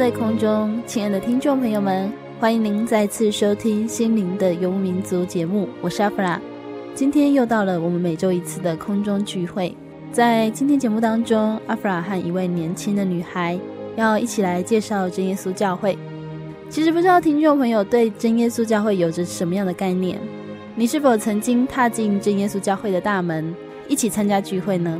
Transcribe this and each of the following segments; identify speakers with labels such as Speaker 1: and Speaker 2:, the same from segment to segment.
Speaker 1: 在空中，亲爱的听众朋友们，欢迎您再次收听《心灵的游牧民族》节目，我是阿弗拉。今天又到了我们每周一次的空中聚会，在今天节目当中，阿弗拉和一位年轻的女孩要一起来介绍真耶稣教会。其实不知道听众朋友对真耶稣教会有着什么样的概念？你是否曾经踏进真耶稣教会的大门，一起参加聚会呢？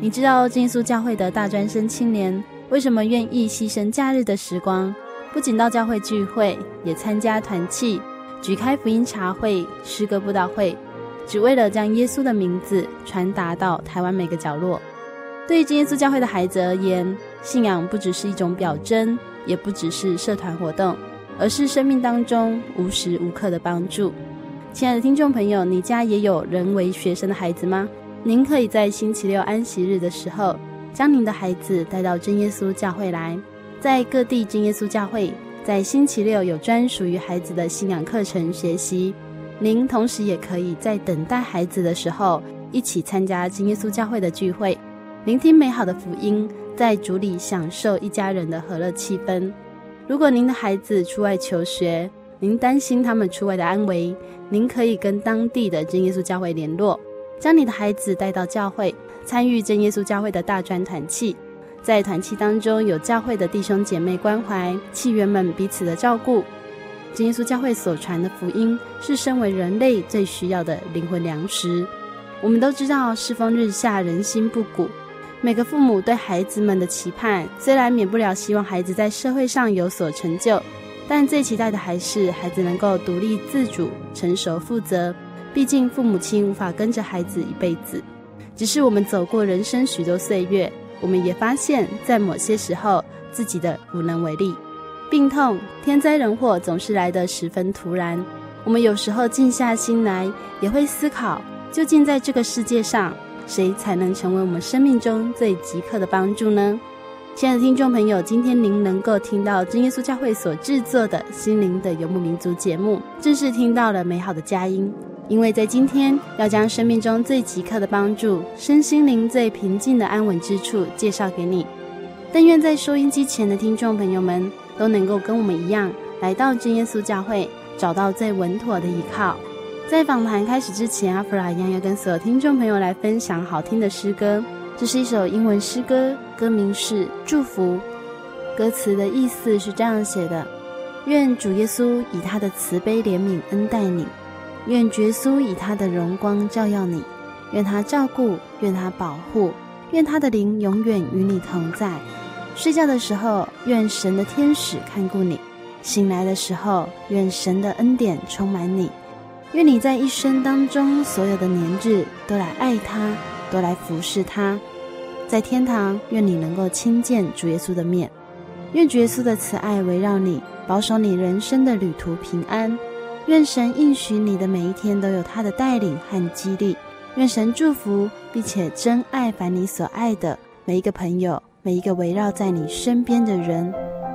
Speaker 1: 你知道真耶稣教会的大专生青年，为什么愿意牺牲假日的时光，不仅到教会聚会，也参加团契、举开福音茶会、诗歌布道会，只为了将耶稣的名字传达到台湾每个角落？对于耶稣教会的孩子而言，信仰不只是一种表征，也不只是社团活动，而是生命当中无时无刻的帮助。亲爱的听众朋友，你家也有人为学生的孩子吗？您可以在星期六安息日的时候，将您的孩子带到真耶稣教会来，在各地真耶稣教会，在星期六有专属于孩子的信仰课程学习。您同时也可以在等待孩子的时候，一起参加真耶稣教会的聚会，聆听美好的福音，在主里享受一家人的和乐气氛。如果您的孩子出外求学，您担心他们出外的安危，您可以跟当地的真耶稣教会联络，将你的孩子带到教会。参与真耶稣教会的大专团契，在团契当中有教会的弟兄姐妹关怀，契员们彼此的照顾。真耶稣教会所传的福音是身为人类最需要的灵魂粮食。我们都知道世风日下，人心不古。每个父母对孩子们的期盼，虽然免不了希望孩子在社会上有所成就，但最期待的还是孩子能够独立自主、成熟负责。毕竟父母亲无法跟着孩子一辈子。只是我们走过人生许多岁月，我们也发现，在某些时候自己的无能为力。病痛、天灾人祸总是来得十分突然。我们有时候静下心来，也会思考，究竟在这个世界上，谁才能成为我们生命中最即刻的帮助呢？亲爱的听众朋友，今天您能够听到真耶稣教会所制作的心灵的游牧民族节目，正是听到了美好的佳音。因为在今天要将生命中最即刻的帮助、身心灵最平静的安稳之处介绍给你。但愿在收音机前的听众朋友们都能够跟我们一样，来到真耶稣教会，找到最稳妥的依靠。在访谈开始之前，阿弗拉一样要跟所有听众朋友来分享好听的诗歌。这是一首英文诗歌，歌名是《祝福》。歌词的意思是这样写的：愿主耶稣以他的慈悲怜悯恩待你。愿耶稣以他的荣光照耀你，愿他照顾，愿他保护，愿他的灵永远与你同在。睡觉的时候，愿神的天使看顾你；醒来的时候，愿神的恩典充满你。愿你在一生当中所有的年日都来爱他，都来服侍他。在天堂，愿你能够亲见主耶稣的面。愿主耶稣的慈爱围绕你，保守你人生的旅途平安。愿神应许你的每一天都有他的带领和激励。愿神祝福，并且真爱凡你所爱的每一个朋友，每一个围绕在你身边的人。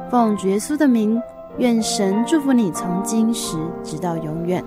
Speaker 1: 奉耶稣的名，
Speaker 2: 愿神祝福你，从今时直到永远。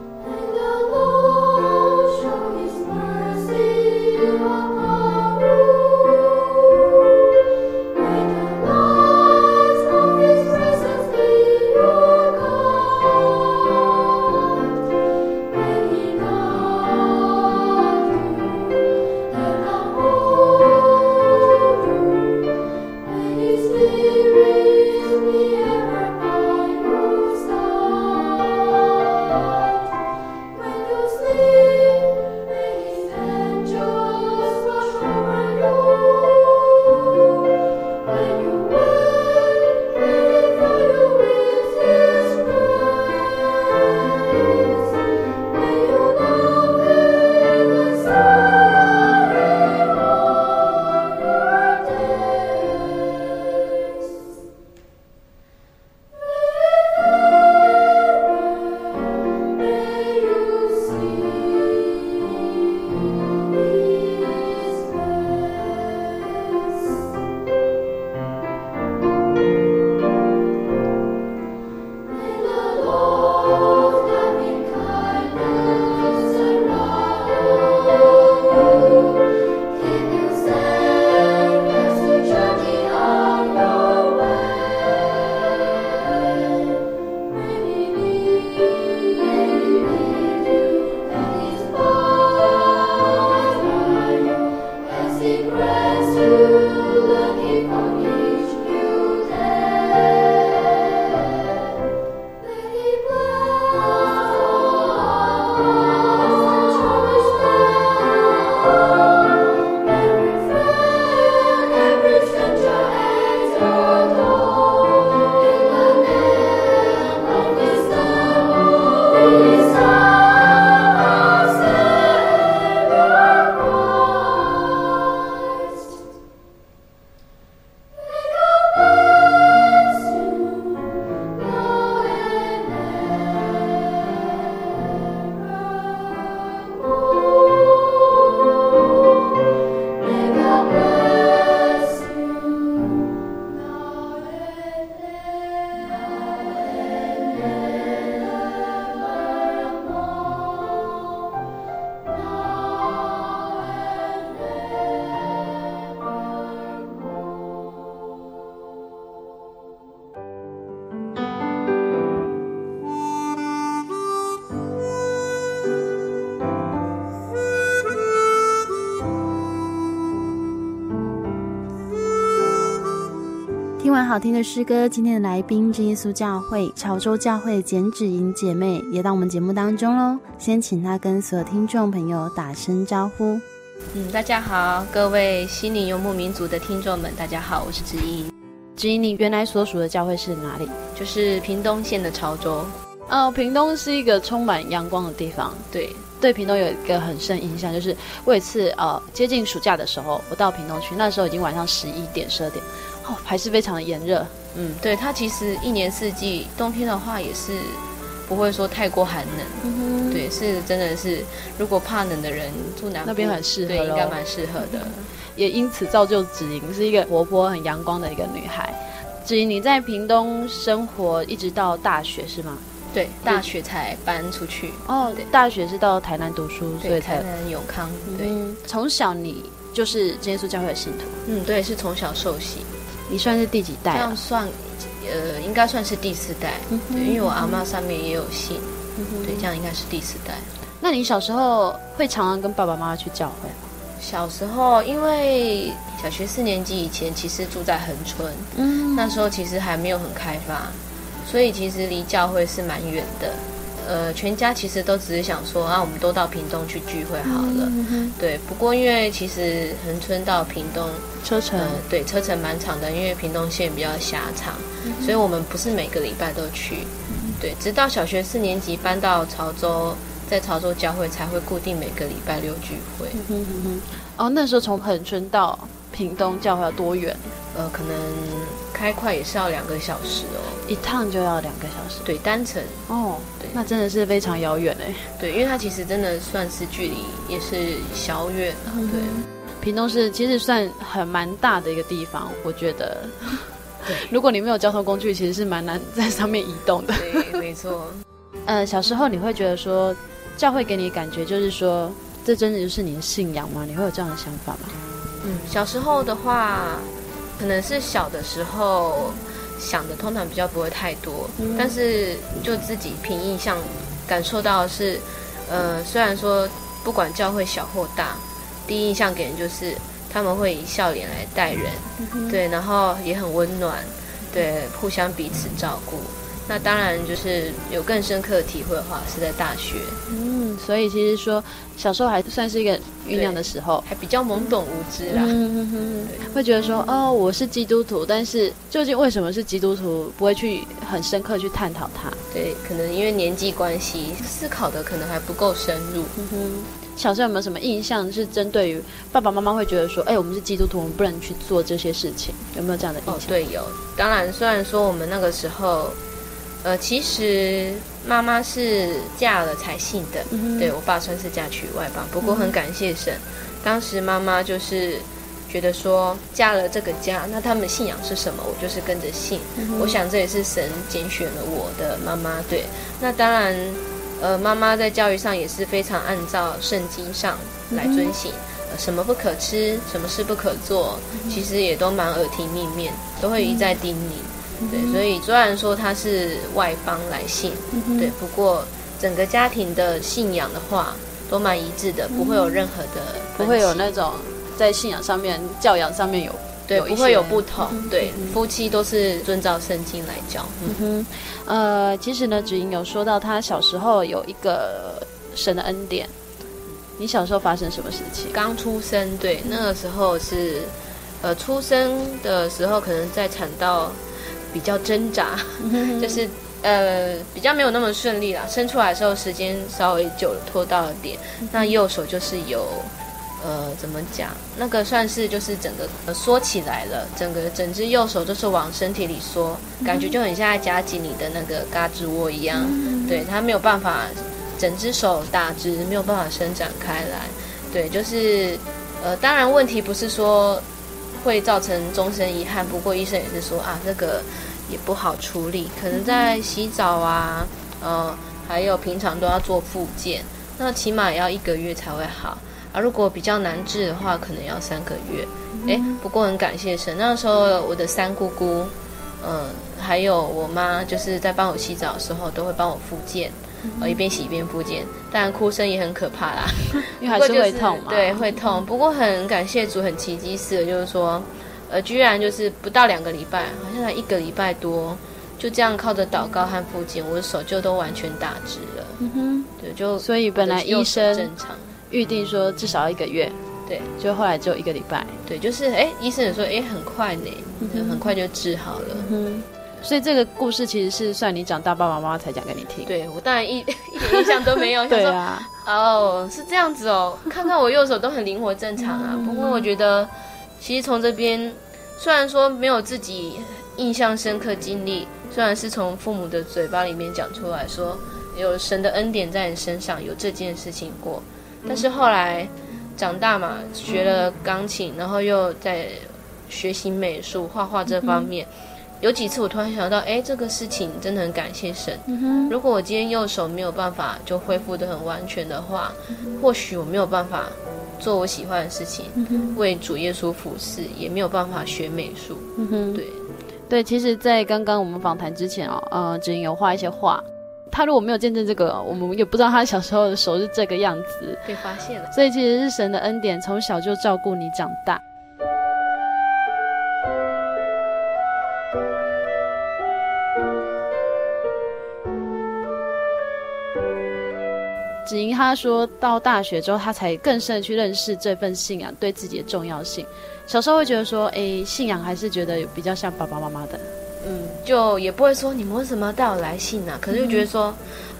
Speaker 2: 好听的诗歌，今天的来宾真耶稣教会潮州教会简芷莹姐妹也到我们节目当中喽。先请她跟所有听众朋友打声招呼。
Speaker 3: 嗯，大家好，各位心灵游牧民族的听众们，大家好，我是芷莹。
Speaker 2: 芷莹，你原来所属的教会是哪里？
Speaker 3: 就是屏东县的潮州。
Speaker 2: 哦，屏东是一个充满阳光的地方。
Speaker 3: 对，
Speaker 2: 对，屏东有一个很深印象，就是我有一次呃接近暑假的时候，我到屏东去，那时候已经晚上十一点、十二点。哦，还是非常的炎热。
Speaker 3: 嗯，对，它其实一年四季，冬天的话也是不会说太过寒冷。对，是真的是，如果怕冷的人住南
Speaker 2: 那边很适合，
Speaker 3: 对，应该蛮适合的。
Speaker 2: 嗯、也因此造就芷莹是一个活泼、很阳光的一个女孩。芷莹，你在屏东生活一直到大学是吗？
Speaker 3: 对，大学才搬出去。
Speaker 2: 哦，对，大学是到台南读书，所以才
Speaker 3: 台南永康。对，
Speaker 2: 嗯、从小你就是真耶稣教会的信徒。
Speaker 3: 嗯，对，是从小受洗。
Speaker 2: 你算是第几代？
Speaker 3: 这样算，呃，应该算是第四代。嗯、对，因为我阿妈上面也有信。嗯、对，这样应该是第四代。
Speaker 2: 那你小时候会常常跟爸爸妈妈去教会吗？
Speaker 3: 小时候，因为小学四年级以前其实住在恒春，嗯，那时候其实还没有很开发，所以其实离教会是蛮远的。呃，全家其实都只是想说啊，我们都到屏东去聚会好了。嗯、对，不过因为其实恒春到屏东
Speaker 2: 车程、呃，
Speaker 3: 对，车程蛮长的，因为屏东线比较狭长，嗯、所以我们不是每个礼拜都去。嗯、对，直到小学四年级搬到潮州，在潮州教会才会固定每个礼拜六聚
Speaker 2: 会。哦，那时候从恒春到屏东教会要多远？
Speaker 3: 呃，可能开快也是要两个小时哦，
Speaker 2: 一趟就要两个小时。
Speaker 3: 对，单程
Speaker 2: 哦，对，那真的是非常遥远哎。
Speaker 3: 对，因为它其实真的算是距离也是小远。嗯、对，
Speaker 2: 屏东是其实算很蛮大的一个地方，我觉得。如果你没有交通工具，其实是蛮难在上面移动的。
Speaker 3: 对，没错。
Speaker 2: 呃，小时候你会觉得说，教会给你的感觉就是说，这真的就是你的信仰吗？你会有这样的想法吗？
Speaker 3: 嗯，小时候的话，可能是小的时候想的通常比较不会太多，嗯、但是就自己凭印象感受到的是，呃，虽然说不管教会小或大，第一印象给人就是他们会以笑脸来待人，嗯、对，然后也很温暖，对，互相彼此照顾。那当然，就是有更深刻的体会的话，是在大学。
Speaker 2: 嗯，所以其实说小时候还算是一个酝酿的时候，
Speaker 3: 还比较懵懂无知啦。嗯嗯
Speaker 2: 嗯，会觉得说，哦，我是基督徒，但是究竟为什么是基督徒，不会去很深刻去探讨它。
Speaker 3: 对，可能因为年纪关系，思考的可能还不够深入。嗯哼，
Speaker 2: 小时候有没有什么印象是针对于爸爸妈妈会觉得说，哎，我们是基督徒，我们不能去做这些事情，有没有这样的印象？哦，
Speaker 3: 对，有。当然，虽然说我们那个时候。呃，其实妈妈是嫁了才信的，嗯、对，我爸算是嫁娶外邦。不过很感谢神，嗯、当时妈妈就是觉得说嫁了这个家，那他们信仰是什么，我就是跟着信。嗯、我想这也是神拣选了我的妈妈。对，那当然，呃，妈妈在教育上也是非常按照圣经上来遵行，什么不可吃，什么事不可做，嗯、其实也都蛮耳提面命，都会一再叮咛。对，所以虽然说他是外邦来信，嗯、对，不过整个家庭的信仰的话都蛮一致的，不会有任何的，
Speaker 2: 不会有那种在信仰上面、教养上面有对，
Speaker 3: 不会有不同。嗯、对，嗯、夫妻都是遵照圣经来教。嗯
Speaker 2: 哼，呃，其实呢，芷莹有说到他小时候有一个神的恩典。你小时候发生什么事情？
Speaker 3: 刚出生，对，那个时候是呃，出生的时候可能在产道。比较挣扎，就是呃比较没有那么顺利啦。伸出来的时候时间稍微久了，拖到了点。那右手就是有呃怎么讲？那个算是就是整个缩起来了，整个整只右手都是往身体里缩，感觉就很像在夹紧你的那个胳肢窝一样。对，它没有办法整只手打直，没有办法伸展开来。对，就是呃当然问题不是说。会造成终身遗憾，不过医生也是说啊，这个也不好处理，可能在洗澡啊，呃，还有平常都要做复健，那起码也要一个月才会好啊。如果比较难治的话，可能要三个月。诶，不过很感谢神，那时候我的三姑姑，嗯、呃，还有我妈，就是在帮我洗澡的时候，都会帮我复健。我一边洗一边复健，当然哭声也很可怕啦，
Speaker 2: 因为还是会痛嘛。
Speaker 3: 对，会痛。不过很感谢主，很奇迹似的，就是说，呃，居然就是不到两个礼拜，好像才一个礼拜多，就这样靠着祷告和复健，我的手就都完全打直了。嗯哼，对，就
Speaker 2: 所以本来医生正常预定说至少一个月，
Speaker 3: 对，
Speaker 2: 就后来只有一个礼拜。
Speaker 3: 对，就是哎，医生也说哎，很快呢，嗯、很快就治好了。嗯
Speaker 2: 所以这个故事其实是算你长大，爸爸妈妈才讲给你听。
Speaker 3: 对，我当然一 一点印象都没有。
Speaker 2: 对啊，
Speaker 3: 哦，是这样子哦。看看我右手都很灵活正常啊。不过我觉得，其实从这边虽然说没有自己印象深刻经历，虽然是从父母的嘴巴里面讲出来说有神的恩典在你身上，有这件事情过，但是后来长大嘛，学了钢琴，然后又在学习美术、画画这方面。有几次我突然想到，哎，这个事情真的很感谢神。嗯、如果我今天右手没有办法就恢复得很完全的话，嗯、或许我没有办法做我喜欢的事情，嗯、为主耶稣服侍，也没有办法学美术。嗯，对，
Speaker 2: 对，其实，在刚刚我们访谈之前哦，呃，芷莹有画一些画。他如果没有见证这个，我们也不知道他小时候的手是这个样子。
Speaker 3: 被发现了。
Speaker 2: 所以其实是神的恩典，从小就照顾你长大。芷莹她说到大学之后，他才更深的去认识这份信仰对自己的重要性。小时候会觉得说，哎，信仰还是觉得比较像爸爸妈妈的，
Speaker 3: 嗯，就也不会说你们为什么要带我来信啊？可是就觉得说，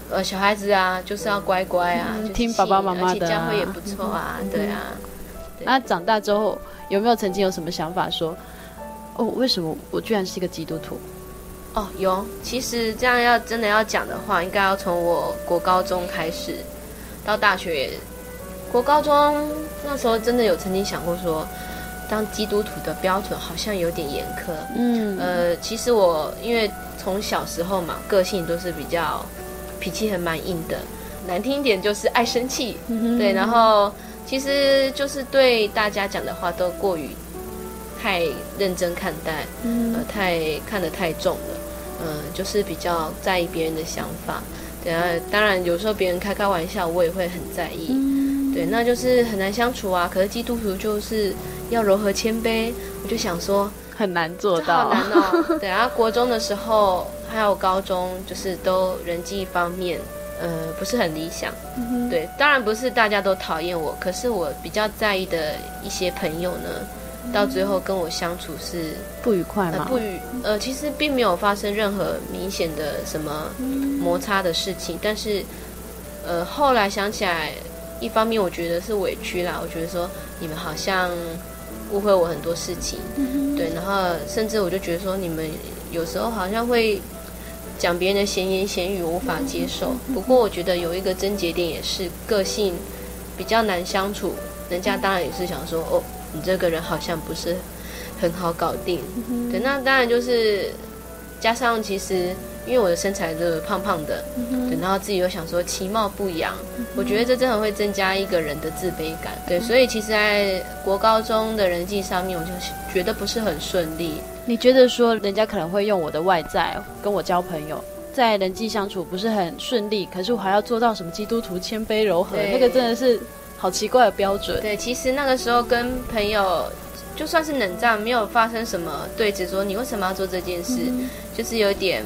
Speaker 3: 嗯、呃，小孩子啊，就是要乖乖啊，
Speaker 2: 嗯、听爸爸妈妈的、啊，
Speaker 3: 教会也不错啊，嗯、对啊。对
Speaker 2: 那长大之后有没有曾经有什么想法说，哦，为什么我居然是一个基督徒？
Speaker 3: 哦，有。其实这样要真的要讲的话，应该要从我国高中开始。到大学，国高中那时候真的有曾经想过说，当基督徒的标准好像有点严苛。嗯，呃，其实我因为从小时候嘛，个性都是比较脾气很蛮硬的，难听一点就是爱生气。嗯、对，然后其实就是对大家讲的话都过于太认真看待，嗯、呃，太看得太重了。嗯、呃，就是比较在意别人的想法。对啊，当然有时候别人开开玩笑，我也会很在意。嗯、对，那就是很难相处啊。可是基督徒就是要柔和谦卑，我就想说
Speaker 2: 很难做到，
Speaker 3: 好难哦。对啊，国中的时候还有高中，就是都人际方面，呃，不是很理想。嗯、对，当然不是大家都讨厌我，可是我比较在意的一些朋友呢。到最后跟我相处是
Speaker 2: 不愉快吗？
Speaker 3: 呃、不愉，呃，其实并没有发生任何明显的什么摩擦的事情，但是，呃，后来想起来，一方面我觉得是委屈啦，我觉得说你们好像误会我很多事情，对，然后甚至我就觉得说你们有时候好像会讲别人的闲言闲语，我无法接受。不过我觉得有一个症结点也是个性比较难相处，人家当然也是想说哦。你这个人好像不是很好搞定，嗯、对，那当然就是加上其实因为我的身材就是胖胖的，对，然后自己又想说其貌不扬，嗯、我觉得这真的会增加一个人的自卑感，对，所以其实在国高中的人际上面，我就觉得不是很顺利。
Speaker 2: 你觉得说人家可能会用我的外在跟我交朋友，在人际相处不是很顺利，可是我还要做到什么基督徒谦卑柔和，那个真的是。好奇怪的标准。
Speaker 3: 对，其实那个时候跟朋友就算是冷战，没有发生什么对峙，说你为什么要做这件事，嗯、就是有点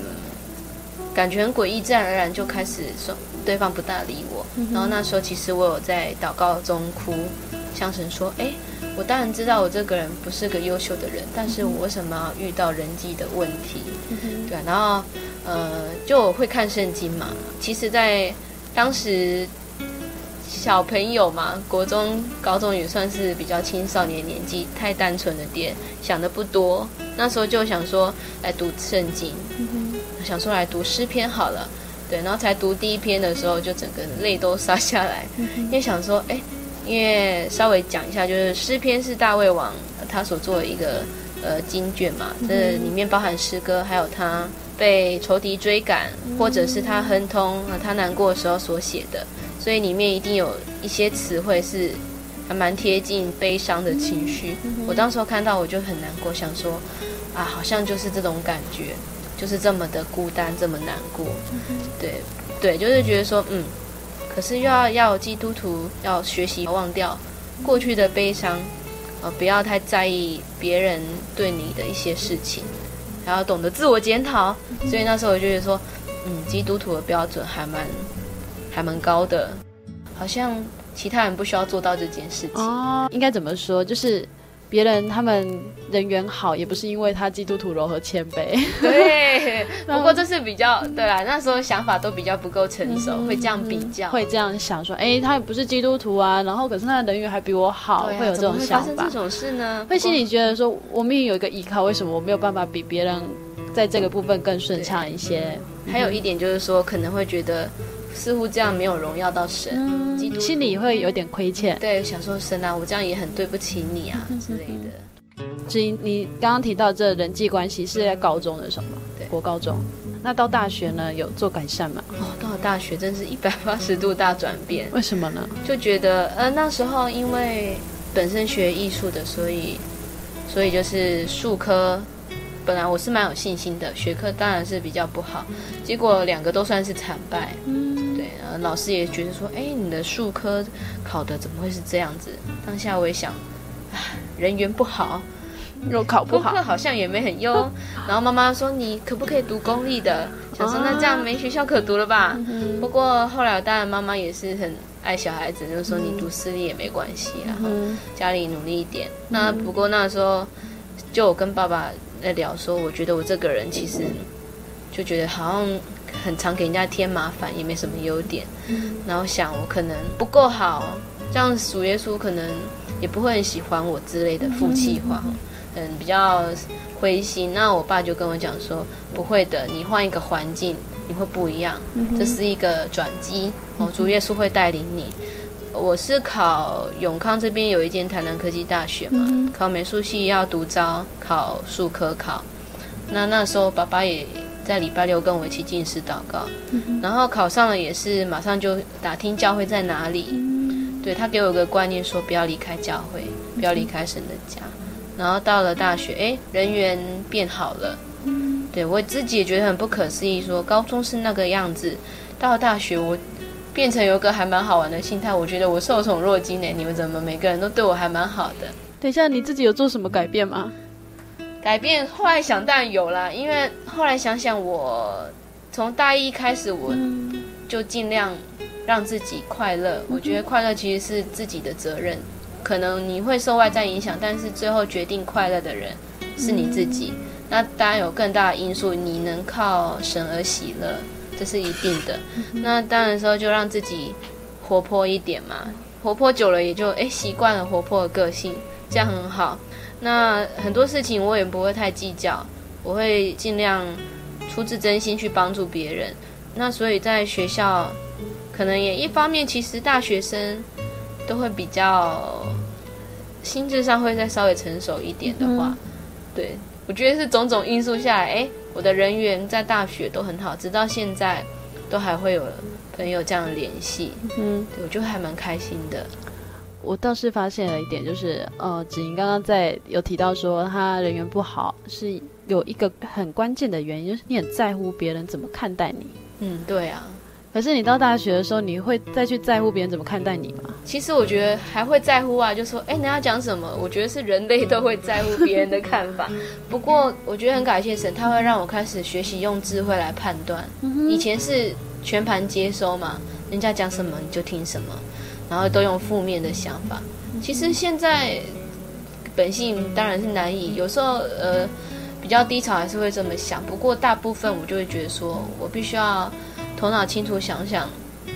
Speaker 3: 感觉很诡异，自然而然就开始说对方不大理我。嗯、然后那时候其实我有在祷告中哭，向神说：“哎，我当然知道我这个人不是个优秀的人，但是我为什么要遇到人际的问题？对，然后呃，就会看圣经嘛。其实，在当时。小朋友嘛，国中、高中也算是比较青少年年纪，太单纯了点，想的不多。那时候就想说来读圣经，嗯、想说来读诗篇好了，对，然后才读第一篇的时候，就整个泪都洒下来，嗯、因为想说，哎，因为稍微讲一下，就是诗篇是大卫王他所做的一个呃经卷嘛，这、里面包含诗歌，还有他被仇敌追赶，或者是他亨通啊，他难过的时候所写的。所以里面一定有一些词汇是还蛮贴近悲伤的情绪。我当时候看到我就很难过，想说啊，好像就是这种感觉，就是这么的孤单，这么难过。对对，就是觉得说，嗯，可是又要要基督徒要学习忘掉过去的悲伤，呃，不要太在意别人对你的一些事情，还要懂得自我检讨。所以那时候我就觉得说，嗯，基督徒的标准还蛮。还蛮高的，好像其他人不需要做到这件事情。
Speaker 2: 哦，应该怎么说？就是别人他们人缘好，也不是因为他基督徒柔和谦卑。
Speaker 3: 对，不过这是比较对啦。那时候想法都比较不够成熟，嗯、会这样比较，
Speaker 2: 会这样想说：哎，他也不是基督徒啊，然后可是他的人缘还比我好，啊、会有这种想法。
Speaker 3: 会发生这种事呢？
Speaker 2: 会心里觉得说，我明明有一个依靠，为什么我没有办法比别人在这个部分更顺畅一些？
Speaker 3: 嗯、还有一点就是说，可能会觉得。似乎这样没有荣耀到神，
Speaker 2: 嗯、心里会有点亏欠。
Speaker 3: 对，想说神啊，我这样也很对不起你啊之类的。
Speaker 2: 至于你刚刚提到这人际关系是在高中的时候吗？对，国高中。那到大学呢，有做改善吗？
Speaker 3: 哦，到了大学真是一百八十度大转变。
Speaker 2: 为什么呢？
Speaker 3: 就觉得呃那时候因为本身学艺术的，所以所以就是术科。本来我是蛮有信心的，学科当然是比较不好，结果两个都算是惨败。嗯，对，然后老师也觉得说，哎，你的数科考的怎么会是这样子？当下我也想，唉，人缘不好，
Speaker 2: 又考不好，
Speaker 3: 功课好像也没很优。然后妈妈说，你可不可以读公立的？想说那这样没学校可读了吧？不过后来当然妈妈也是很爱小孩子，就是说你读私立也没关系，然后家里努力一点。那不过那时候就我跟爸爸。在聊说，我觉得我这个人其实就觉得好像很常给人家添麻烦，也没什么优点。然后想我可能不够好，这样主耶稣可能也不会很喜欢我之类的负气话，嗯，比较灰心。那我爸就跟我讲说，不会的，你换一个环境，你会不一样，这是一个转机哦，主耶稣会带领你。我是考永康这边有一间台南科技大学嘛，嗯、考美术系要独招考数科考。那那时候爸爸也在礼拜六跟我一起进食祷告，嗯、然后考上了也是马上就打听教会在哪里。嗯、对，他给我一个观念说不要离开教会，不要离开神的家。然后到了大学，哎，人缘变好了。对，我自己也觉得很不可思议，说高中是那个样子，到了大学我变成有个还蛮好玩的心态。我觉得我受宠若惊呢。你们怎么每个人都对我还蛮好的？
Speaker 2: 等一下，你自己有做什么改变吗？
Speaker 3: 改变，后来想当然有啦，因为后来想想我，从大一开始我就尽量让自己快乐。我觉得快乐其实是自己的责任。可能你会受外在影响，但是最后决定快乐的人是你自己。嗯、那当然有更大的因素，你能靠神而喜乐，这是一定的。嗯、那当然时候就让自己活泼一点嘛，活泼久了也就哎习惯了活泼的个性，这样很好。那很多事情我也不会太计较，我会尽量出自真心去帮助别人。那所以在学校，可能也一方面，其实大学生都会比较。心智上会再稍微成熟一点的话，嗯、对，我觉得是种种因素下来，哎，我的人缘在大学都很好，直到现在都还会有朋友这样联系，嗯，对，我就还蛮开心的。
Speaker 2: 我倒是发现了一点，就是呃，子莹刚刚在有提到说他人缘不好，是有一个很关键的原因，就是你很在乎别人怎么看待你。
Speaker 3: 嗯，对啊。
Speaker 2: 可是你到大学的时候，你会再去在乎别人怎么看待你吗？
Speaker 3: 其实我觉得还会在乎啊，就说，哎，人家讲什么？我觉得是人类都会在乎别人的看法。不过我觉得很感谢神，他会让我开始学习用智慧来判断。以前是全盘接收嘛，人家讲什么你就听什么，然后都用负面的想法。其实现在本性当然是难以，有时候呃比较低潮还是会这么想。不过大部分我就会觉得说我必须要。头脑清楚想想，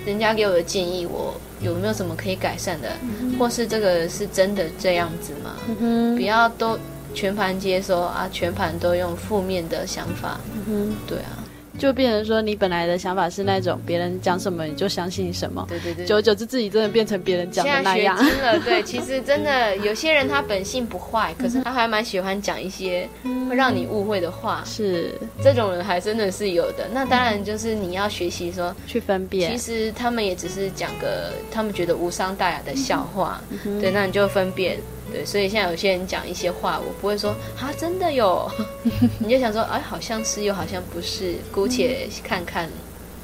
Speaker 3: 人家给我的建议，我有没有什么可以改善的，嗯、或是这个是真的这样子吗？嗯、不要都全盘接收啊，全盘都用负面的想法。嗯，对啊。
Speaker 2: 就变成说，你本来的想法是那种别人讲什么你就相信什么，
Speaker 3: 对对对。
Speaker 2: 久而久之，自己真的变成别人讲的那样。
Speaker 3: 现在学精了，对，其实真的有些人他本性不坏，可是他还蛮喜欢讲一些会让你误会的话。是，这种人还真的是有的。那当然就是你要学习说
Speaker 2: 去分辨。
Speaker 3: 其实他们也只是讲个他们觉得无伤大雅的笑话，对，那你就分辨。对，所以现在有些人讲一些话，我不会说啊，真的有，你就想说，哎，好像是又好像不是，姑且看看。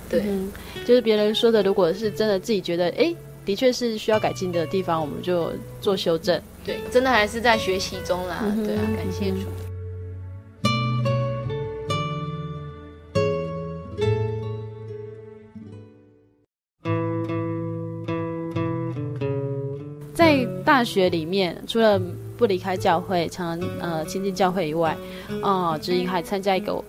Speaker 3: 对，
Speaker 2: 嗯、就是别人说的，如果是真的自己觉得，哎，的确是需要改进的地方，我们就做修正。
Speaker 3: 对，真的还是在学习中啦。嗯、对啊，感谢主。
Speaker 2: 大学里面，除了不离开教会，常常呃亲近教会以外，哦、呃，子莹还参加一个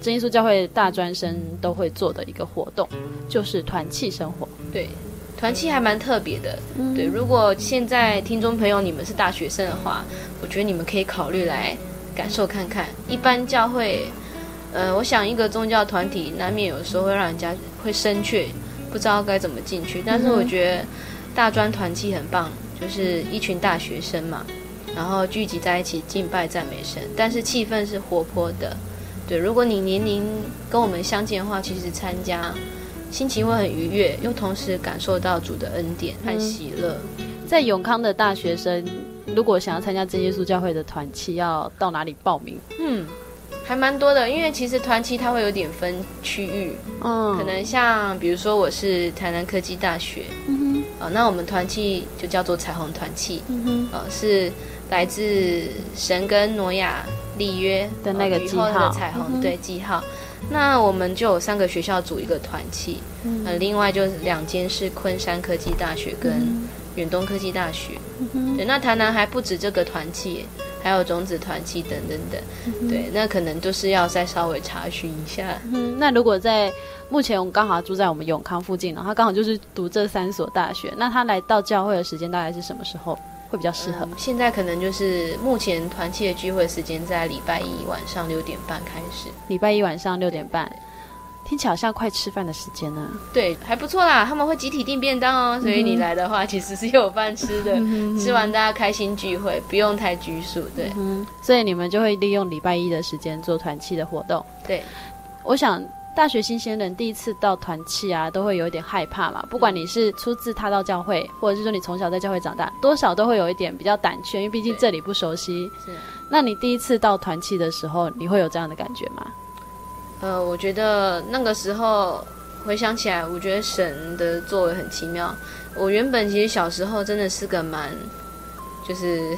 Speaker 2: 真耶稣教会大专生都会做的一个活动，就是团契生活。
Speaker 3: 对，团契还蛮特别的。嗯、对，如果现在听众朋友你们是大学生的话，我觉得你们可以考虑来感受看看。一般教会，呃，我想一个宗教团体难免有时候会让人家会生怯，不知道该怎么进去。但是我觉得大专团契很棒。就是一群大学生嘛，然后聚集在一起敬拜赞美神，但是气氛是活泼的。对，如果你年龄跟我们相近的话，其实参加心情会很愉悦，又同时感受到主的恩典和喜乐。
Speaker 2: 嗯，在永康的大学生，如果想要参加真耶稣教会的团契，要到哪里报名？
Speaker 3: 嗯。还蛮多的，因为其实团契它会有点分区域，嗯，可能像比如说我是台南科技大学，嗯哼，哦，那我们团契就叫做彩虹团契，嗯哼，哦，是来自神跟挪亚立约
Speaker 2: 的那个记号，
Speaker 3: 的彩虹，对记号。那我们就有三个学校组一个团契，嗯哼，另外就是两间是昆山科技大学跟远东科技大学，嗯哼，对，那台南还不止这个团契。还有种子团契等等等，嗯、对，那可能就是要再稍微查询一下。
Speaker 2: 嗯，那如果在目前我们刚好住在我们永康附近，然后他刚好就是读这三所大学，那他来到教会的时间大概是什么时候会比较适合？
Speaker 3: 嗯、现在可能就是目前团契的聚会时间在礼拜一晚上六点半开始。
Speaker 2: 礼拜一晚上六点半，听起来好像快吃饭的时间呢。
Speaker 3: 对，还不错啦，他们会集体订便当哦，所以你来的话，其实是有饭吃的。嗯、吃完大家开心聚会，不用太拘束。对、
Speaker 2: 嗯，所以你们就会利用礼拜一的时间做团契的活动。
Speaker 3: 对，
Speaker 2: 我想。大学新鲜人第一次到团契啊，都会有一点害怕嘛。不管你是初次踏到教会，或者是说你从小在教会长大，多少都会有一点比较胆怯，因为毕竟这里不熟悉。是。那你第一次到团契的时候，你会有这样的感觉吗？
Speaker 3: 呃，我觉得那个时候回想起来，我觉得神的作为很奇妙。我原本其实小时候真的是个蛮，就是。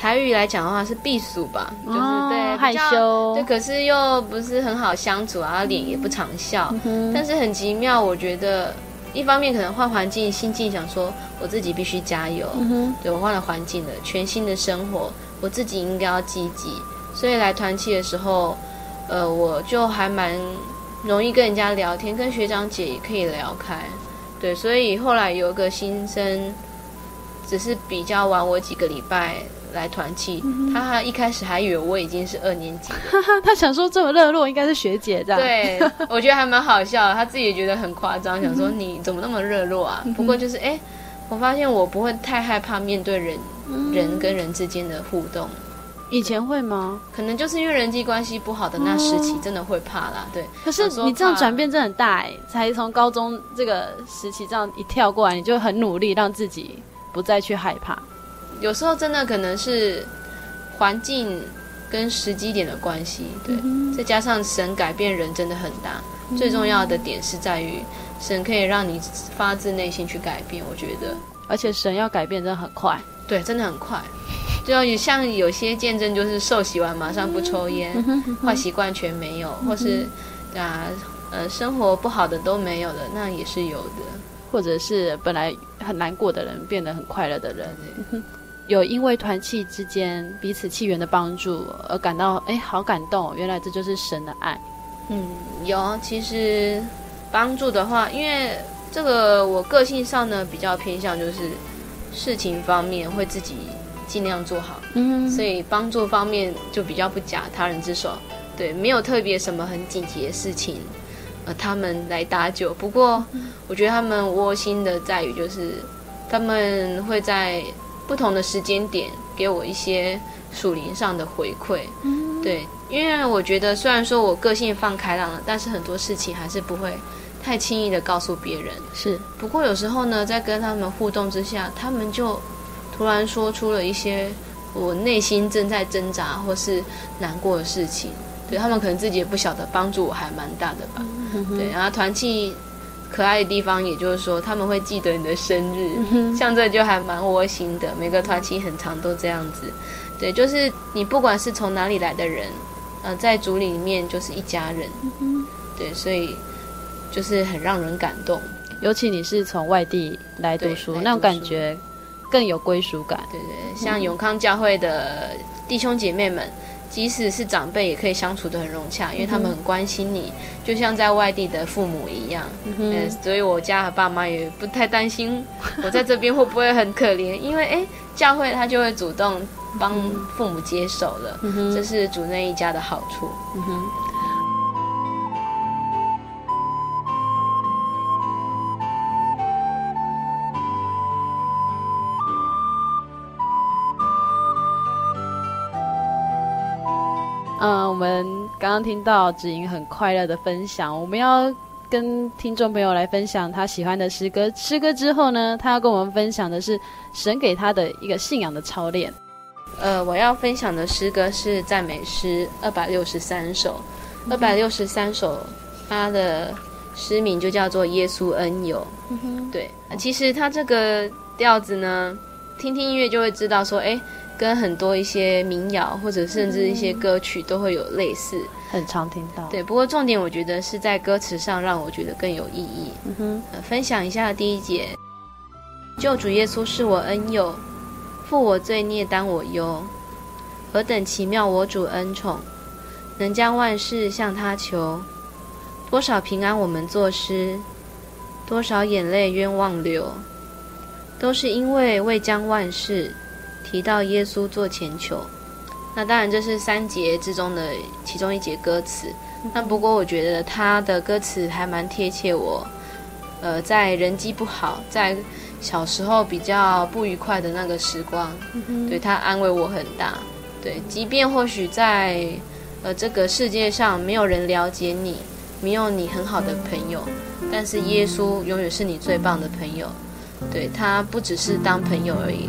Speaker 3: 台语来讲的话是避暑吧，就是、哦、对害羞，对，可是又不是很好相处啊，脸也不常笑、嗯，但是很奇妙。我觉得一方面可能换环境，心境想说我自己必须加油，嗯、对我换了环境了，全新的生活，我自己应该要积极。所以来团契的时候，呃，我就还蛮容易跟人家聊天，跟学长姐也可以聊开。对，所以后来有个新生，只是比较晚我几个礼拜。来团契、嗯，他一开始还以为我已经是二年级了，
Speaker 2: 他想说这么热络应该是学姐这样。
Speaker 3: 对，我觉得还蛮好笑，他自己也觉得很夸张，想说你怎么那么热络啊？嗯、不过就是哎，我发现我不会太害怕面对人、嗯、人跟人之间的互动。
Speaker 2: 以前会吗？
Speaker 3: 可能就是因为人际关系不好的那时期，真的会怕啦。对，
Speaker 2: 可是你这样转变真的很大哎，才从高中这个时期这样一跳过来，你就很努力让自己不再去害怕。
Speaker 3: 有时候真的可能是环境跟时机点的关系，对、嗯，再加上神改变人真的很大、嗯。最重要的点是在于神可以让你发自内心去改变，我觉得，
Speaker 2: 而且神要改变真的很快，
Speaker 3: 对，真的很快。就像有些见证，就是受洗完马上不抽烟，坏习惯全没有，或是啊呃生活不好的都没有了，那也是有的。
Speaker 2: 或者是本来很难过的人变得很快乐的人。有因为团契之间彼此契缘的帮助而感到哎，好感动！原来这就是神的爱。
Speaker 3: 嗯，有。其实帮助的话，因为这个我个性上呢比较偏向就是事情方面会自己尽量做好。嗯，所以帮助方面就比较不假他人之手。对，没有特别什么很紧急的事情，呃，他们来搭救。不过我觉得他们窝心的在于就是他们会在。不同的时间点给我一些属灵上的回馈，嗯，对，因为我觉得虽然说我个性放开朗了，但是很多事情还是不会太轻易的告诉别人。是，不过有时候呢，在跟他们互动之下，他们就突然说出了一些我内心正在挣扎或是难过的事情，对，他们可能自己也不晓得，帮助我还蛮大的吧。嗯，对，然后团契。可爱的地方，也就是说他们会记得你的生日，嗯、像这就还蛮窝心的。每个团契很长都这样子，对，就是你不管是从哪里来的人，呃，在组里面就是一家人，嗯，对，所以就是很让人感动。
Speaker 2: 尤其你是从外地来读书，那种感觉更有归属感。
Speaker 3: 对对，像永康教会的弟兄姐妹们。即使是长辈，也可以相处的很融洽，因为他们很关心你，嗯、就像在外地的父母一样。嗯，嗯，所以我家和爸妈也不太担心 我在这边会不会很可怜，因为哎，教会他就会主动帮父母接手了，嗯、这是主内一家的好处。嗯哼。
Speaker 2: 嗯，我们刚刚听到子莹很快乐的分享，我们要跟听众朋友来分享他喜欢的诗歌。诗歌之后呢，他要跟我们分享的是神给他的一个信仰的操练。
Speaker 3: 呃，我要分享的诗歌是赞美诗二百六十三首，二百六十三首，它的诗名就叫做《耶稣恩友》。嗯。对，其实他这个调子呢，听听音乐就会知道说，哎。跟很多一些民谣或者甚至一些歌曲都会有类似，
Speaker 2: 很常听到。
Speaker 3: 对，不过重点我觉得是在歌词上让我觉得更有意义。嗯哼，呃，分享一下第一节：救主耶稣是我恩友，负我罪孽当我忧，何等奇妙我主恩宠，能将万事向他求。多少平安我们作诗，多少眼泪冤枉流，都是因为未将万事。提到耶稣做前球，那当然这是三节之中的其中一节歌词。那不过我觉得他的歌词还蛮贴切我，呃，在人际不好，在小时候比较不愉快的那个时光，对，他安慰我很大。对，即便或许在呃这个世界上没有人了解你，没有你很好的朋友，但是耶稣永远是你最棒的朋友。对，他不只是当朋友而已，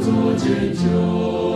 Speaker 3: 做千秋。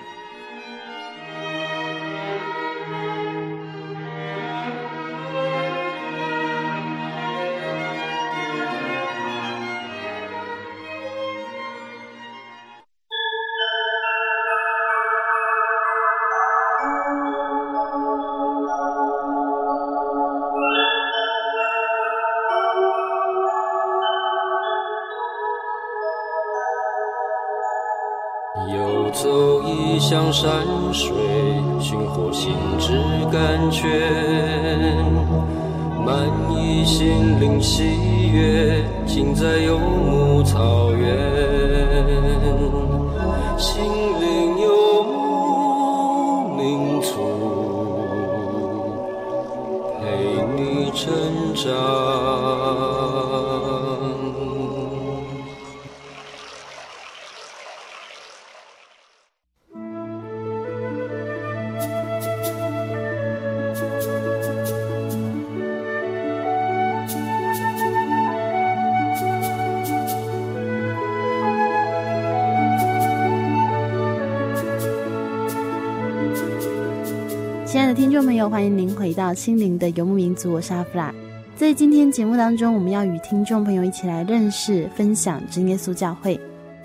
Speaker 2: 回到心灵的游牧民族，我是阿弗拉。在今天节目当中，我们要与听众朋友一起来认识、分享真耶稣教会。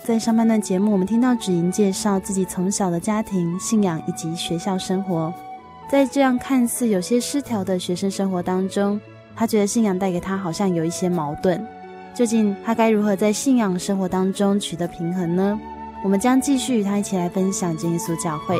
Speaker 2: 在上半段节目，我们听到芷莹介绍自己从小的家庭、信仰以及学校生活。在这样看似有些失调的学生生活当中，他觉得信仰带给他好像有一些矛盾。究竟他该如何在信仰生活当中取得平衡呢？我们将继续与他一起来分享真耶稣教会。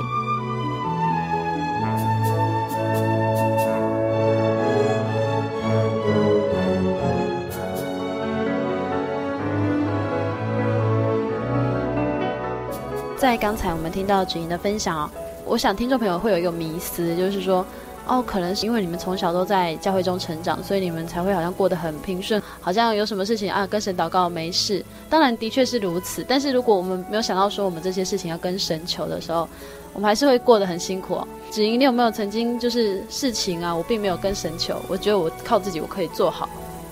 Speaker 2: 刚才我们听到芷莹的分享哦，我想听众朋友会有一个迷思，就是说，哦，可能是因为你们从小都在教会中成长，所以你们才会好像过得很平顺，好像有什么事情啊，跟神祷告没事。当然的确是如此，但是如果我们没有想到说我们这些事情要跟神求的时候，我们还是会过得很辛苦哦。芷莹，你有没有曾经就是事情啊，我并没有跟神求，我觉得我靠自己我可以做好，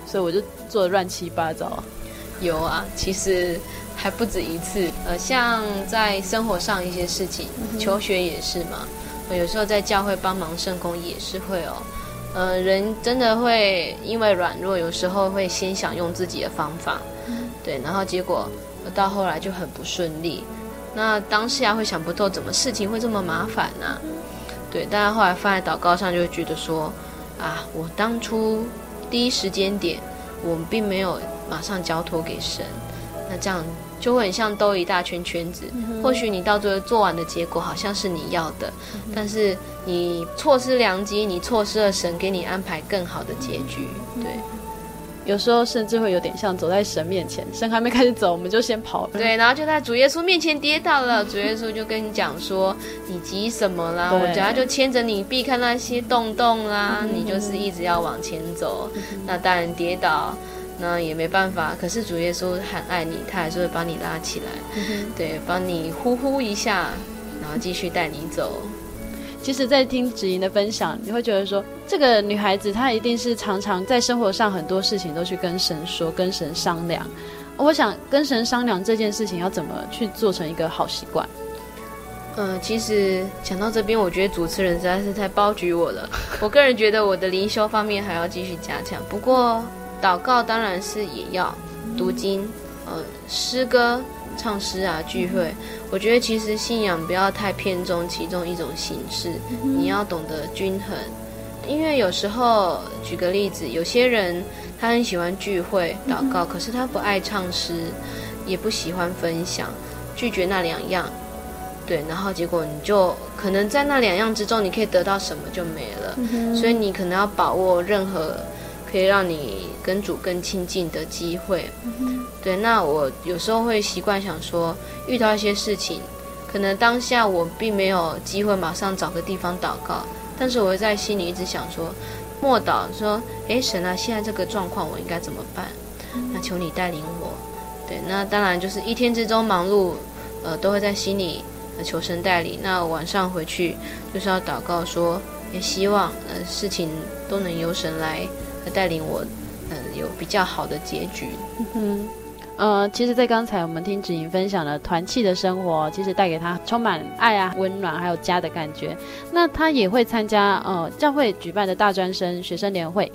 Speaker 2: 所以我就做的乱七八糟。
Speaker 3: 有啊，其实。还不止一次，呃，像在生活上一些事情，求学也是嘛，有时候在教会帮忙圣工也是会哦，呃，人真的会因为软弱，有时候会先想用自己的方法，对，然后结果到后来就很不顺利，那当下会想不透，怎么事情会这么麻烦呢？对，但是后来放在祷告上，就会觉得说，啊，我当初第一时间点，我们并没有马上交托给神，那这样。就会很像兜一大圈圈子，或许你到最后做完的结果好像是你要的，但是你错失良机，你错失了神给你安排更好的结局。对，
Speaker 2: 有时候甚至会有点像走在神面前，神还没开始走，我们就先跑了。
Speaker 3: 对，然后就在主耶稣面前跌倒了，主耶稣就跟你讲说：“你急什么啦？我等下就牵着你避开那些洞洞啦，你就是一直要往前走。那当然跌倒。”那也没办法，可是主耶稣很爱你，他还是会把你拉起来，嗯、对，帮你呼呼一下，然后继续带你走。
Speaker 2: 其实，在听芷莹的分享，你会觉得说，这个女孩子她一定是常常在生活上很多事情都去跟神说，跟神商量。我想跟神商量这件事情要怎么去做成一个好习惯。
Speaker 3: 嗯、呃，其实讲到这边，我觉得主持人实在是太包举我了。我个人觉得我的灵修方面还要继续加强，不过。祷告当然是也要读经，呃，诗歌、唱诗啊，聚会。我觉得其实信仰不要太偏重其中一种形式，你要懂得均衡。因为有时候，举个例子，有些人他很喜欢聚会祷告，可是他不爱唱诗，也不喜欢分享，拒绝那两样。对，然后结果你就可能在那两样之中，你可以得到什么就没了。所以你可能要把握任何。可以让你跟主更亲近的机会，对。那我有时候会习惯想说，遇到一些事情，可能当下我并没有机会马上找个地方祷告，但是我会在心里一直想说，默祷说，诶，神啊，现在这个状况我应该怎么办？那求你带领我。对，那当然就是一天之中忙碌，呃，都会在心里求神带领。那晚上回去就是要祷告说，也希望呃事情都能由神来。带领我，嗯，有比较好的结局。
Speaker 2: 嗯哼，呃，其实，在刚才我们听芷莹分享了团契的生活，其实带给她充满爱啊、温暖，还有家的感觉。那她也会参加呃教会举办的大专生学生联会，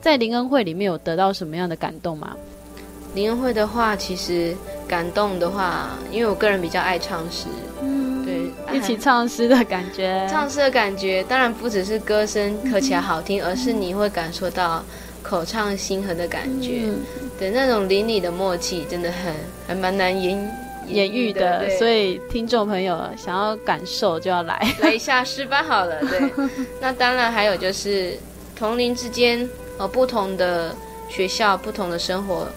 Speaker 2: 在灵恩会里面有得到什么样的感动吗？
Speaker 3: 灵恩会的话，其实感动的话，因为我个人比较爱唱诗，嗯，对，
Speaker 2: 一起唱诗的感觉，
Speaker 3: 唱诗的感觉，当然不只是歌声听起来好听，嗯，而是你会感受到口唱心和的感觉，嗯，对，那种邻里的默契，真的很还蛮难言
Speaker 2: 言喻的，所以听众朋友想要感受就要来
Speaker 3: 来一下诗班好了。对，那当然还有就是同龄之间呃不同的学校不同的生活。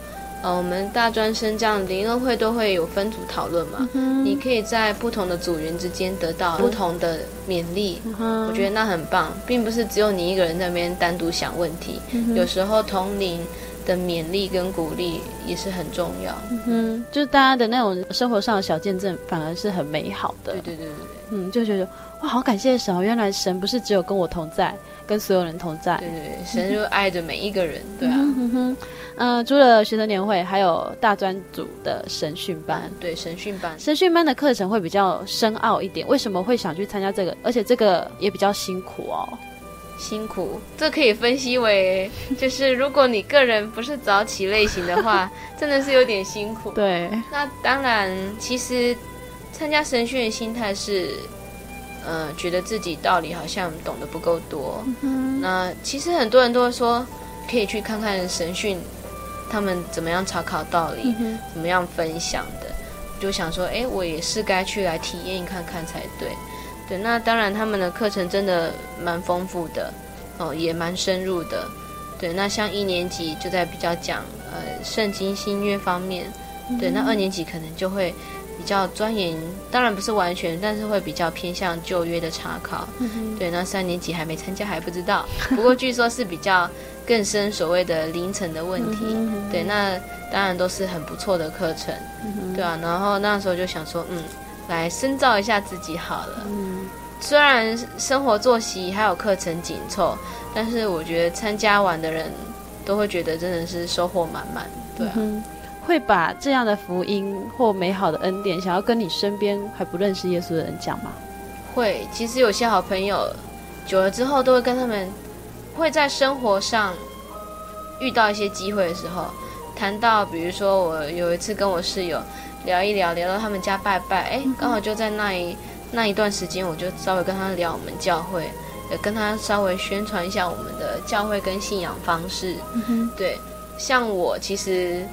Speaker 3: 呃，我们大专生这样联谊会都会有分组讨论嘛，嗯、你可以在不同的组员之间得到不同的勉励，嗯、我觉得那很棒，并不是只有你一个人在那边单独想问题，嗯、有时候同龄的勉励跟鼓励也是很重要，
Speaker 2: 嗯，就是大家的那种生活上的小见证，反而是很美好的，
Speaker 3: 对对对对对，
Speaker 2: 嗯，就觉得哇，好感谢神，原来神不是只有跟我同在，跟所有人同在，
Speaker 3: 对对对，神就爱着每一个人，对啊。
Speaker 2: 嗯哼嗯、呃，除了学生年会，还有大专组的神训班。
Speaker 3: 对，神训班，
Speaker 2: 神训班的课程会比较深奥一点。为什么会想去参加这个？而且这个也比较辛苦哦。
Speaker 3: 辛苦，这可以分析为，就是如果你个人不是早起类型的话，真的是有点辛苦。
Speaker 2: 对，
Speaker 3: 那当然，其实参加神训的心态是，呃，觉得自己道理好像懂得不够多。嗯、那其实很多人都会说，可以去看看神训。他们怎么样查考道理，嗯、怎么样分享的，就想说，哎，我也是该去来体验看看才对。对，那当然他们的课程真的蛮丰富的，哦，也蛮深入的。对，那像一年级就在比较讲呃圣经新约方面，对，那二年级可能就会比较钻研，当然不是完全，但是会比较偏向旧约的查考。嗯、对，那三年级还没参加还不知道，不过据说是比较。更深所谓的凌晨的问题，嗯哼嗯哼对，那当然都是很不错的课程，嗯、对啊。然后那时候就想说，嗯，来深造一下自己好了。嗯，虽然生活作息还有课程紧凑，但是我觉得参加完的人都会觉得真的是收获满满。对啊、嗯，
Speaker 2: 会把这样的福音或美好的恩典，想要跟你身边还不认识耶稣的人讲吗？
Speaker 3: 会，其实有些好朋友久了之后，都会跟他们。会在生活上遇到一些机会的时候，谈到，比如说我有一次跟我室友聊一聊，聊到他们家拜拜，哎，刚好就在那一那一段时间，我就稍微跟他聊我们教会，也跟他稍微宣传一下我们的教会跟信仰方式。嗯、对，像我其实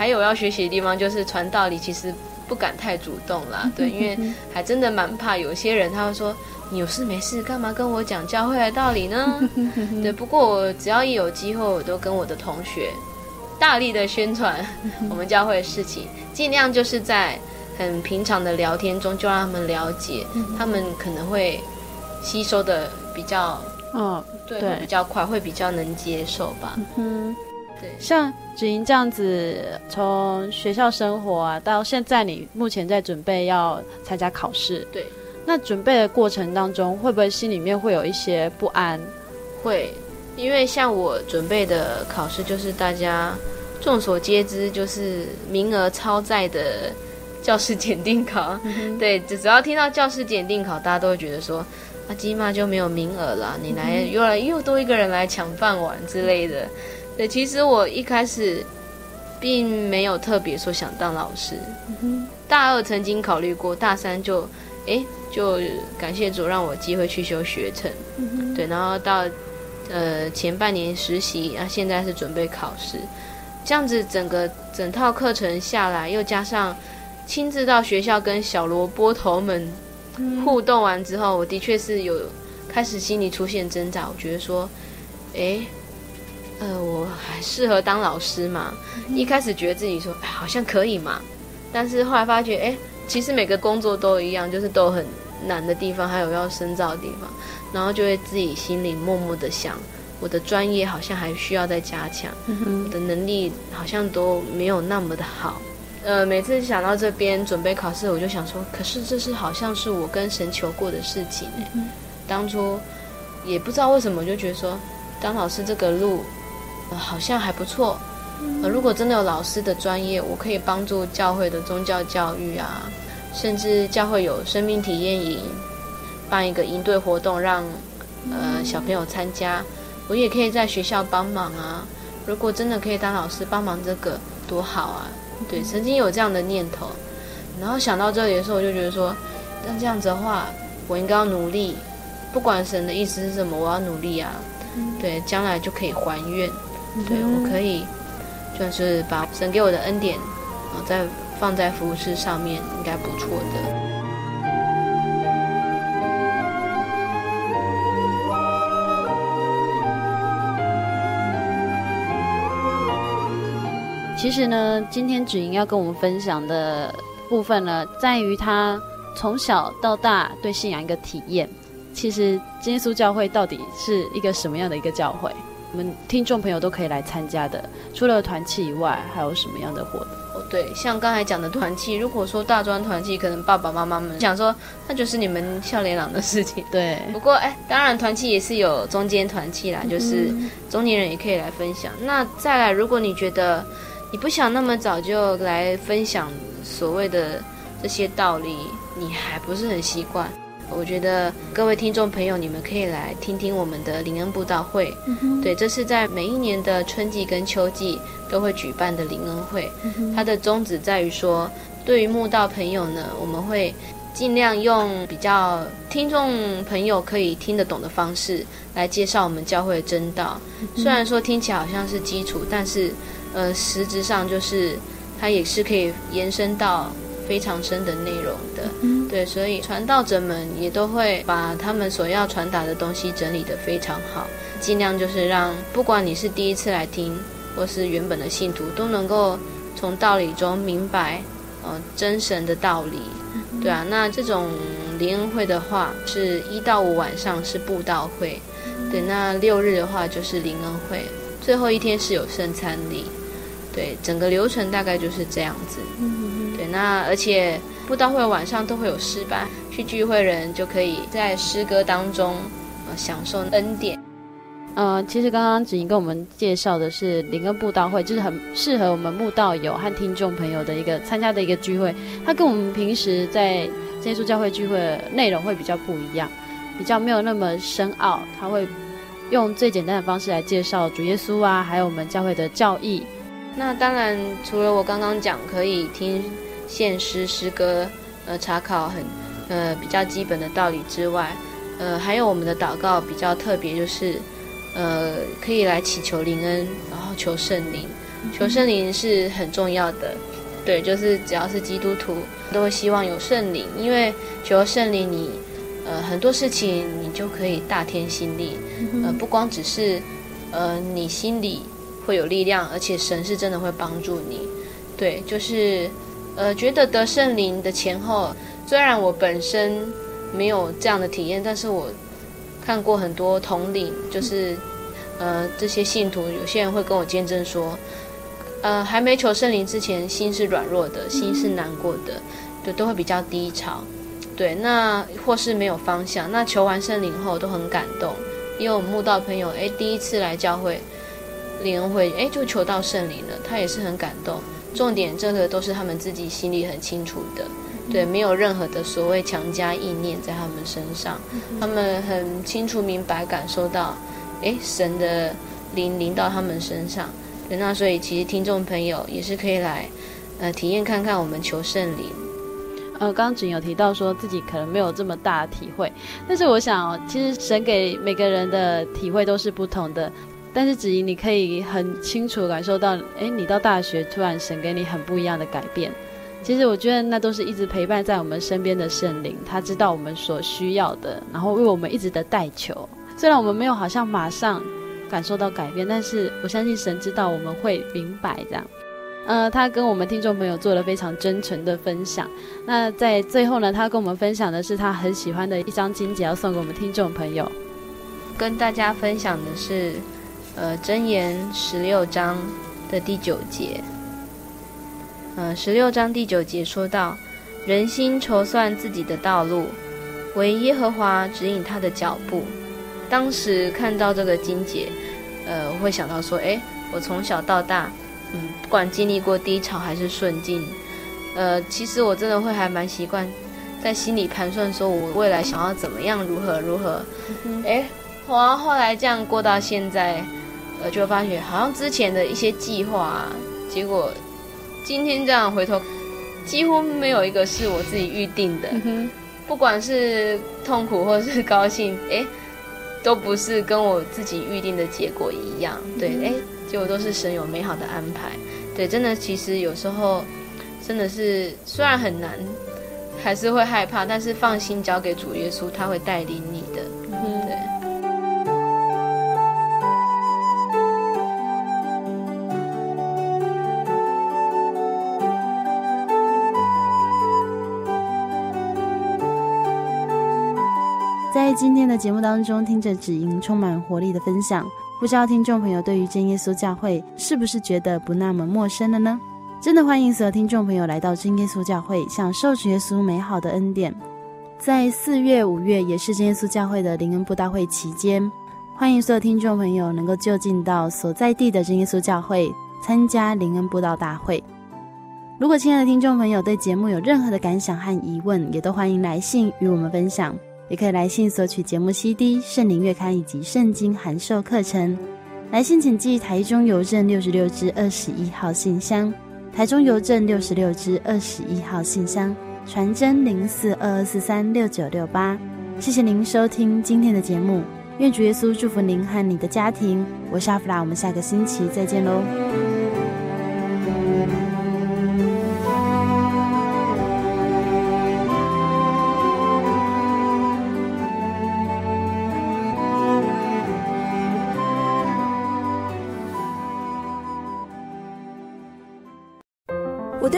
Speaker 3: 还有要学习的地方，就是传道理，其实不敢太主动啦，对，因为还真的蛮怕有些人他会说。你有事没事干嘛跟我讲教会的道理呢？对，不过我只要一有机会，我都跟我的同学大力的宣传我们教会的事情，尽量就是在很平常的聊天中就让他们了解，他们可能会吸收的比较，嗯，对，会比较快，会比较能接受吧。嗯，对，
Speaker 2: 像芷莹这样子，从学校生活啊到现在，你目前在准备要参加考试，
Speaker 3: 对。
Speaker 2: 那准备的过程当中，会不会心里面会有一些不安？
Speaker 3: 会，因为像我准备的考试，就是大家众所皆知，就是名额超载的教师检定考。对，只要听到教师检定考，大家都会觉得说，啊，起码就没有名额了，你来又来又多一个人来抢饭碗之类的。对，其实我一开始并没有特别说想当老师。嗯、大二曾经考虑过，大三就，哎。就感谢主让我机会去修学程，嗯、对，然后到呃前半年实习，然后现在是准备考试，这样子整个整套课程下来，又加上亲自到学校跟小萝卜头们互动完之后，嗯、我的确是有开始心里出现挣扎，我觉得说，哎，呃，我还适合当老师吗？嗯、哼一开始觉得自己说，哎，好像可以嘛，但是后来发觉，哎。其实每个工作都一样，就是都很难的地方，还有要深造的地方，然后就会自己心里默默的想，我的专业好像还需要再加强，嗯、我的能力好像都没有那么的好。呃，每次想到这边准备考试，我就想说，可是这是好像是我跟神求过的事情当初也不知道为什么，就觉得说当老师这个路，呃、好像还不错。呃，如果真的有老师的专业，我可以帮助教会的宗教教育啊，甚至教会有生命体验营，办一个营队活动让呃小朋友参加，我也可以在学校帮忙啊。如果真的可以当老师帮忙这个，多好啊！对，曾经有这样的念头，然后想到这里的时候，我就觉得说，那这样子的话，我应该要努力，不管神的意思是什么，我要努力啊。对，将来就可以还愿，对，我可以。就是把神给我的恩典，再放在服饰上面，应该不错的。
Speaker 2: 其实呢，今天芷莹要跟我们分享的部分呢，在于她从小到大对信仰一个体验。其实，耶稣教会到底是一个什么样的一个教会？我们听众朋友都可以来参加的。除了团契以外，还有什么样的活动？
Speaker 3: 哦，对，像刚才讲的团契，如果说大专团契，可能爸爸妈妈们想说，那就是你们笑脸郎的事情。
Speaker 2: 对。
Speaker 3: 不过，哎，当然团契也是有中间团契啦，就是中年人也可以来分享。嗯、那再来，如果你觉得你不想那么早就来分享所谓的这些道理，你还不是很习惯。我觉得各位听众朋友，你们可以来听听我们的灵恩布道会。嗯、对，这是在每一年的春季跟秋季都会举办的灵恩会。嗯、它的宗旨在于说，对于慕道朋友呢，我们会尽量用比较听众朋友可以听得懂的方式来介绍我们教会的真道。嗯、虽然说听起来好像是基础，但是。呃，实质上就是它也是可以延伸到非常深的内容的，嗯、对，所以传道者们也都会把他们所要传达的东西整理得非常好，尽量就是让不管你是第一次来听，或是原本的信徒，都能够从道理中明白，呃，真神的道理，嗯、对啊。那这种灵恩会的话，是一到五晚上是布道会，嗯、对，那六日的话就是灵恩会，最后一天是有圣餐礼。对，整个流程大概就是这样子。那而且布道会晚上都会有诗班，去聚会人就可以在诗歌当中呃享受恩典。
Speaker 2: 呃，其实刚刚芷莹跟我们介绍的是灵恩布道会，就是很适合我们慕道友和听众朋友的一个参加的一个聚会。它跟我们平时在耶稣教会聚会的内容会比较不一样，比较没有那么深奥。它会用最简单的方式来介绍主耶稣啊，还有我们教会的教义。
Speaker 3: 那当然，除了我刚刚讲可以听献诗诗歌，呃，查考很呃比较基本的道理之外，呃，还有我们的祷告比较特别，就是呃可以来祈求灵恩，然后求圣灵，求圣灵是很重要的。对，就是只要是基督徒都会希望有圣灵，因为求圣灵你，你呃很多事情你就可以大添心力，呃，不光只是呃你心里。会有力量，而且神是真的会帮助你。对，就是，呃，觉得得圣灵的前后，虽然我本身没有这样的体验，但是我看过很多统领，就是，呃，这些信徒，有些人会跟我见证说，呃，还没求圣灵之前，心是软弱的，心是难过的，就都会比较低潮。对，那或是没有方向，那求完圣灵后都很感动，因为我们慕道朋友，诶，第一次来教会。灵恩会，哎，就求到圣灵了，他也是很感动。重点，这个都是他们自己心里很清楚的，对，没有任何的所谓强加意念在他们身上，他们很清楚明白感受到，哎，神的灵临到他们身上。对，那所以其实听众朋友也是可以来，呃，体验看看我们求圣灵。
Speaker 2: 呃，刚刚只有提到说自己可能没有这么大的体会，但是我想哦，其实神给每个人的体会都是不同的。但是子怡，你可以很清楚感受到，哎，你到大学突然神给你很不一样的改变。其实我觉得那都是一直陪伴在我们身边的圣灵，他知道我们所需要的，然后为我们一直的代求。虽然我们没有好像马上感受到改变，但是我相信神知道我们会明白这样。呃，他跟我们听众朋友做了非常真诚的分享。那在最后呢，他跟我们分享的是他很喜欢的一张经节，要送给我们听众朋友，
Speaker 3: 跟大家分享的是。呃，箴言十六章的第九节，呃，十六章第九节说到：人心筹算自己的道路，唯耶和华指引他的脚步。当时看到这个经节，呃，我会想到说，诶，我从小到大，嗯，不管经历过低潮还是顺境，呃，其实我真的会还蛮习惯在心里盘算，说我未来想要怎么样，如何如何。诶，我后来这样过到现在。呃，就会发觉好像之前的一些计划啊，结果今天这样回头，几乎没有一个是我自己预定的。嗯、不管是痛苦或是高兴，哎，都不是跟我自己预定的结果一样。对，哎、嗯，结果都是神有美好的安排。对，真的，其实有时候，真的是虽然很难，还是会害怕，但是放心交给主耶稣，他会带领你的。嗯，
Speaker 1: 对。今天的节目当中，听着芷莹充满活力的分享，不知道听众朋友对于真耶稣教会是不是觉得不那么陌生了呢？真的欢迎所有听众朋友来到真耶稣教会，享受主耶稣美好的恩典。在四月、五月也是真耶稣教会的灵恩布道会期间，欢迎所有听众朋友能够就近到所在地的真耶稣教会参加灵恩布道大会。如果亲爱的听众朋友对节目有任何的感想和疑问，也都欢迎来信与我们分享，也可以来信索取节目 CD、圣灵月刊以及圣经函授课程。来信请寄台中邮政六十六支二十一号信箱。台中邮政六十六支二十一号信箱，传真零四二二四三六九六八。谢谢您收听今天的节目，愿主耶稣祝福您和你的家庭。我是阿弗拉，我们下个星期再见喽。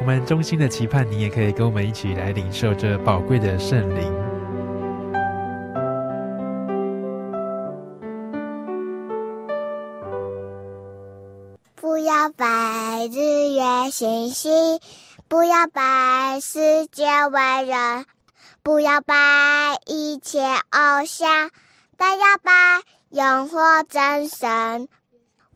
Speaker 4: 我们衷心的期盼，你也可以跟我们一起来领受这宝贵的圣灵。
Speaker 5: 不要拜日月星星，不要拜世界万人，不要拜一切偶像，但要拜永活真神。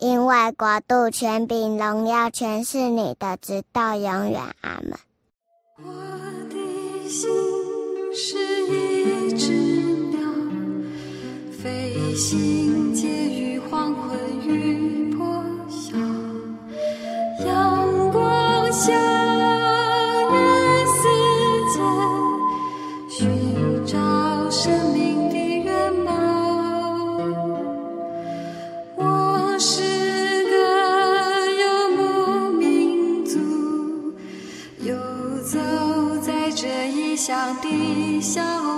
Speaker 5: 因为国度、权柄、荣耀，全是你的，直到永远。阿门。
Speaker 6: 我的心是一只鸟，飞行介于黄昏与破晓，阳光下。
Speaker 7: 笑。